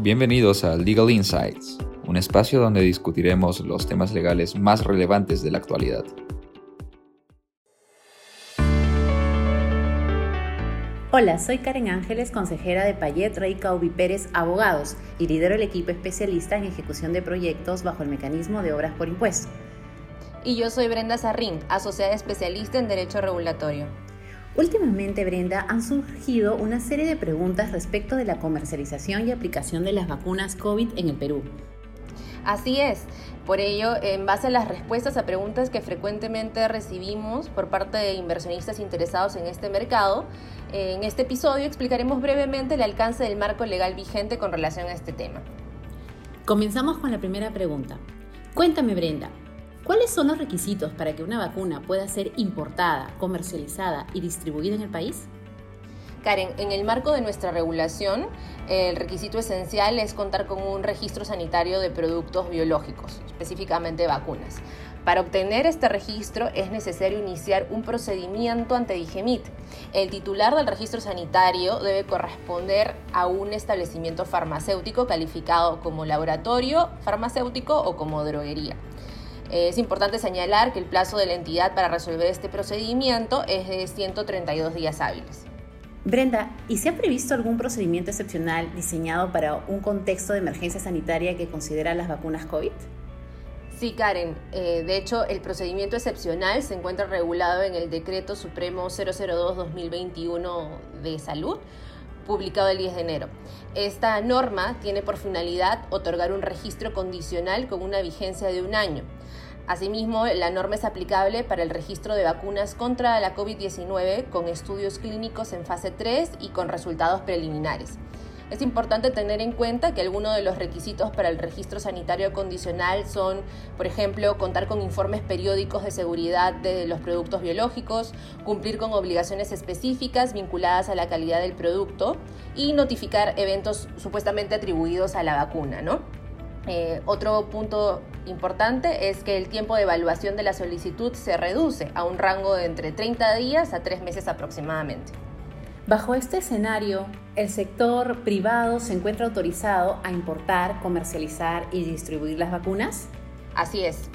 Bienvenidos a Legal Insights, un espacio donde discutiremos los temas legales más relevantes de la actualidad. Hola, soy Karen Ángeles, consejera de Payet Rey Caubi Pérez Abogados y lidero el equipo especialista en ejecución de proyectos bajo el mecanismo de obras por impuesto. Y yo soy Brenda Sarrín, asociada especialista en Derecho Regulatorio. Últimamente, Brenda, han surgido una serie de preguntas respecto de la comercialización y aplicación de las vacunas COVID en el Perú. Así es. Por ello, en base a las respuestas a preguntas que frecuentemente recibimos por parte de inversionistas interesados en este mercado, en este episodio explicaremos brevemente el alcance del marco legal vigente con relación a este tema. Comenzamos con la primera pregunta. Cuéntame, Brenda, ¿cuáles son los requisitos para que una vacuna pueda ser importada, comercializada y distribuida en el país? Karen, en el marco de nuestra regulación, el requisito esencial es contar con un registro sanitario de productos biológicos, específicamente vacunas. Para obtener este registro es necesario iniciar un procedimiento ante DIGEMIT. El titular del registro sanitario debe corresponder a un establecimiento farmacéutico calificado como laboratorio farmacéutico o como droguería. Es importante señalar que el plazo de la entidad para resolver este procedimiento es de 132 días hábiles. Brenda, ¿y se ha previsto algún procedimiento excepcional diseñado para un contexto de emergencia sanitaria que considera las vacunas COVID? Sí, Karen. Eh, de hecho, el procedimiento excepcional se encuentra regulado en el Decreto Supremo 002-2021 de Salud, publicado el 10 de enero. Esta norma tiene por finalidad otorgar un registro condicional con una vigencia de un año. Asimismo, la norma es aplicable para el registro de vacunas contra la COVID-19 con estudios clínicos en fase 3 y con resultados preliminares. Es importante tener en cuenta que algunos de los requisitos para el registro sanitario condicional son, por ejemplo, contar con informes periódicos de seguridad de los productos biológicos, cumplir con obligaciones específicas vinculadas a la calidad del producto y notificar eventos supuestamente atribuidos a la vacuna. Eh, otro punto importante es que el tiempo de evaluación de la solicitud se reduce a un rango de entre 30 días a 3 meses aproximadamente. Bajo este escenario, el sector privado se encuentra autorizado a importar, comercializar y distribuir las vacunas? Así es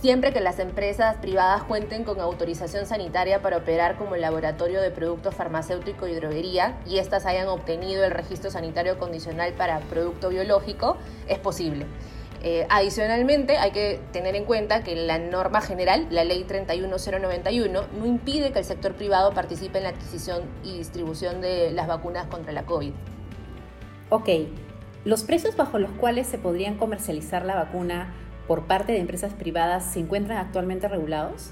siempre que las empresas privadas cuenten con autorización sanitaria para operar como laboratorio de producto farmacéutico y droguería y éstas hayan obtenido el registro sanitario condicional para producto biológico, es posible. Eh, adicionalmente, hay que tener en cuenta que la norma general, la ley 31091, no impide que el sector privado participe en la adquisición y distribución de las vacunas contra la COVID. Ok, los precios bajo los cuales se podrían comercializar la vacuna por parte de empresas privadas se encuentran actualmente regulados?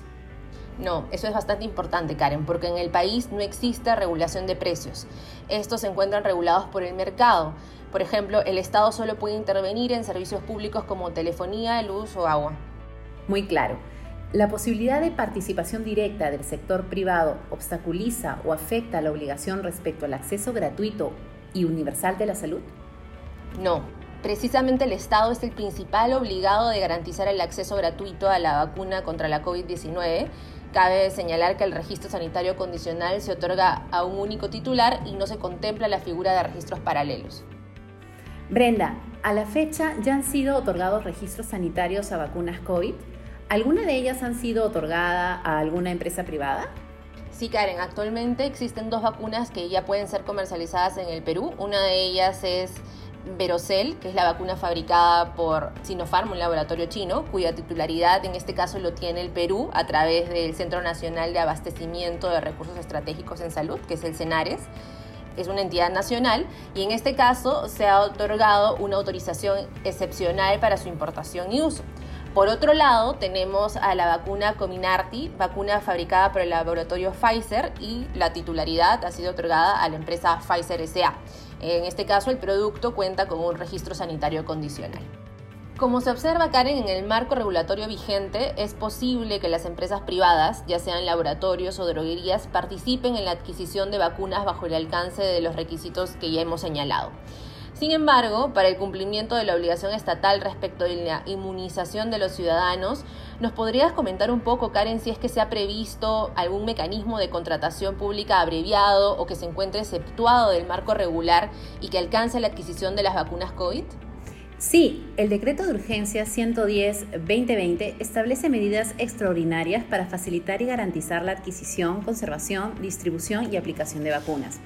No, eso es bastante importante, Karen, porque en el país no existe regulación de precios. Estos se encuentran regulados por el mercado. Por ejemplo, el Estado solo puede intervenir en servicios públicos como telefonía, luz o agua. Muy claro. ¿La posibilidad de participación directa del sector privado obstaculiza o afecta la obligación respecto al acceso gratuito y universal de la salud? No, Precisamente el Estado es el principal obligado de garantizar el acceso gratuito a la vacuna contra la COVID-19. Cabe señalar que el registro sanitario condicional se otorga a un único titular y no se contempla la figura de registros paralelos. Brenda, a la fecha ya han sido otorgados registros sanitarios a vacunas COVID. ¿Alguna de ellas han sido otorgada a alguna empresa privada? Sí, Karen, actualmente existen dos vacunas que ya pueden ser comercializadas en el Perú. Una de ellas es Verocel, que es la vacuna fabricada por Sinopharm, un laboratorio chino, cuya titularidad en este caso lo tiene el Perú a través del Centro Nacional de Abastecimiento de Recursos Estratégicos en Salud, que es el CENARES. Es una entidad nacional y en este caso se ha otorgado una autorización excepcional para su importación y uso. Por otro lado, tenemos a la vacuna Cominarty, vacuna fabricada por el laboratorio Pfizer y la titularidad ha sido otorgada a la empresa Pfizer SA. En este caso, el producto cuenta con un registro sanitario condicional. Como se observa, Karen, en el marco regulatorio vigente, es posible que las empresas privadas, ya sean laboratorios o droguerías, participen en la adquisición de vacunas bajo el alcance de los requisitos que ya hemos señalado. Sin embargo, para el cumplimiento de la obligación estatal respecto de la inmunización de los ciudadanos, ¿Nos podrías comentar un poco, Karen, si es que se ha previsto algún mecanismo de contratación pública abreviado o que se encuentre exceptuado del marco regular y que alcance la adquisición de las vacunas COVID? Sí, el decreto de urgencia 110-2020 establece medidas extraordinarias para facilitar y garantizar la adquisición, conservación, distribución y aplicación de vacunas.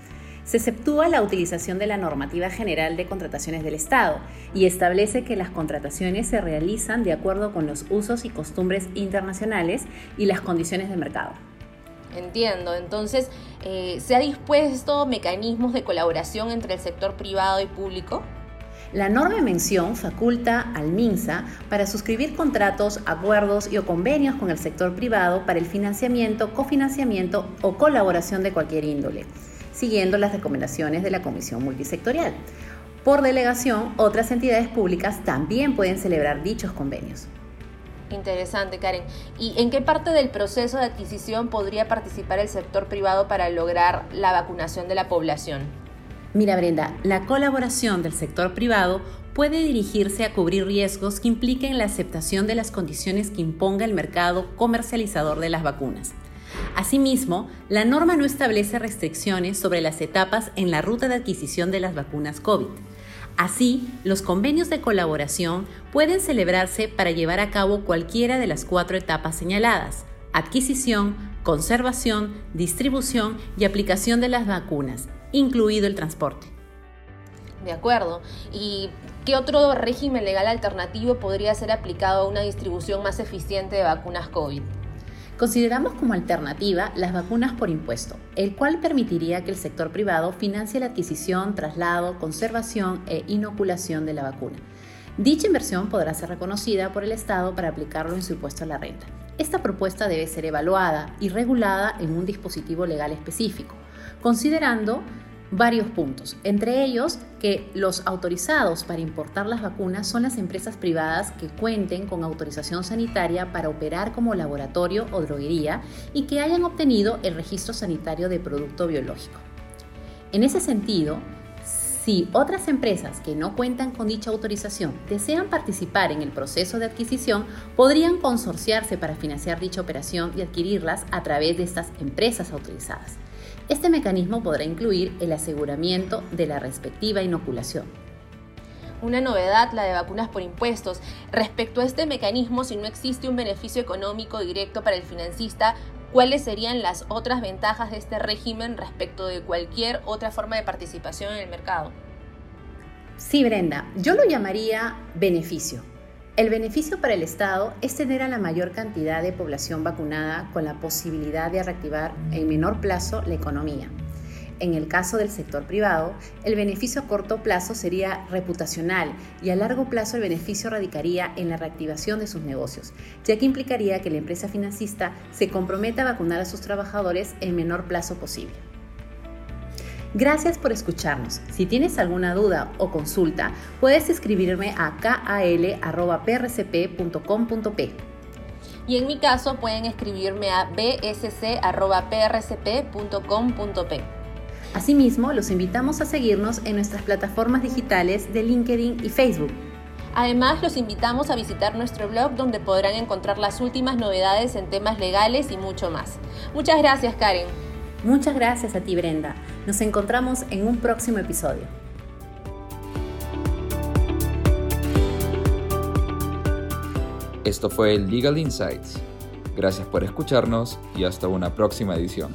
Se exceptúa la utilización de la normativa general de contrataciones del Estado y establece que las contrataciones se realizan de acuerdo con los usos y costumbres internacionales y las condiciones de mercado. Entiendo, entonces, eh, ¿se ha dispuesto mecanismos de colaboración entre el sector privado y público? La norma mención faculta al MINSA para suscribir contratos, acuerdos y o convenios con el sector privado para el financiamiento, cofinanciamiento o colaboración de cualquier índole, siguiendo las recomendaciones de la Comisión Multisectorial. Por delegación, otras entidades públicas también pueden celebrar dichos convenios. Interesante, Karen. ¿Y en qué parte del proceso de adquisición podría participar el sector privado para lograr la vacunación de la población? Mira Brenda, la colaboración del sector privado puede dirigirse a cubrir riesgos que impliquen la aceptación de las condiciones que imponga el mercado comercializador de las vacunas. Asimismo, la norma no establece restricciones sobre las etapas en la ruta de adquisición de las vacunas COVID. Así, los convenios de colaboración pueden celebrarse para llevar a cabo cualquiera de las cuatro etapas señaladas, adquisición, conservación, distribución y aplicación de las vacunas, incluido el transporte. De acuerdo. ¿Y qué otro régimen legal alternativo podría ser aplicado a una distribución más eficiente de vacunas COVID? Consideramos como alternativa las vacunas por impuesto, el cual permitiría que el sector privado financie la adquisición, traslado, conservación e inoculación de la vacuna. Dicha inversión podrá ser reconocida por el Estado para aplicarlo en su impuesto a la renta. Esta propuesta debe ser evaluada y regulada en un dispositivo legal específico, considerando varios puntos, entre ellos que los autorizados para importar las vacunas son las empresas privadas que cuenten con autorización sanitaria para operar como laboratorio o droguería y que hayan obtenido el registro sanitario de producto biológico. En ese sentido, si otras empresas que no cuentan con dicha autorización desean participar en el proceso de adquisición, podrían consorciarse para financiar dicha operación y adquirirlas a través de estas empresas autorizadas. Este mecanismo podrá incluir el aseguramiento de la respectiva inoculación. Una novedad, la de vacunas por impuestos. Respecto a este mecanismo, si no existe un beneficio económico directo para el financista, ¿cuáles serían las otras ventajas de este régimen respecto de cualquier otra forma de participación en el mercado? Sí, Brenda, yo lo llamaría beneficio el beneficio para el Estado es tener a la mayor cantidad de población vacunada con la posibilidad de reactivar en menor plazo la economía. En el caso del sector privado, el beneficio a corto plazo sería reputacional y a largo plazo el beneficio radicaría en la reactivación de sus negocios, ya que implicaría que la empresa financista se comprometa a vacunar a sus trabajadores en menor plazo posible. Gracias por escucharnos. Si tienes alguna duda o consulta, puedes escribirme a kal.prcp.com.p. Y en mi caso pueden escribirme a bsc.prcp.com.p. Asimismo, los invitamos a seguirnos en nuestras plataformas digitales de LinkedIn y Facebook. Además, los invitamos a visitar nuestro blog donde podrán encontrar las últimas novedades en temas legales y mucho más. Muchas gracias, Karen. Muchas gracias a ti, Brenda. Nos encontramos en un próximo episodio. Esto fue Legal Insights. Gracias por escucharnos y hasta una próxima edición.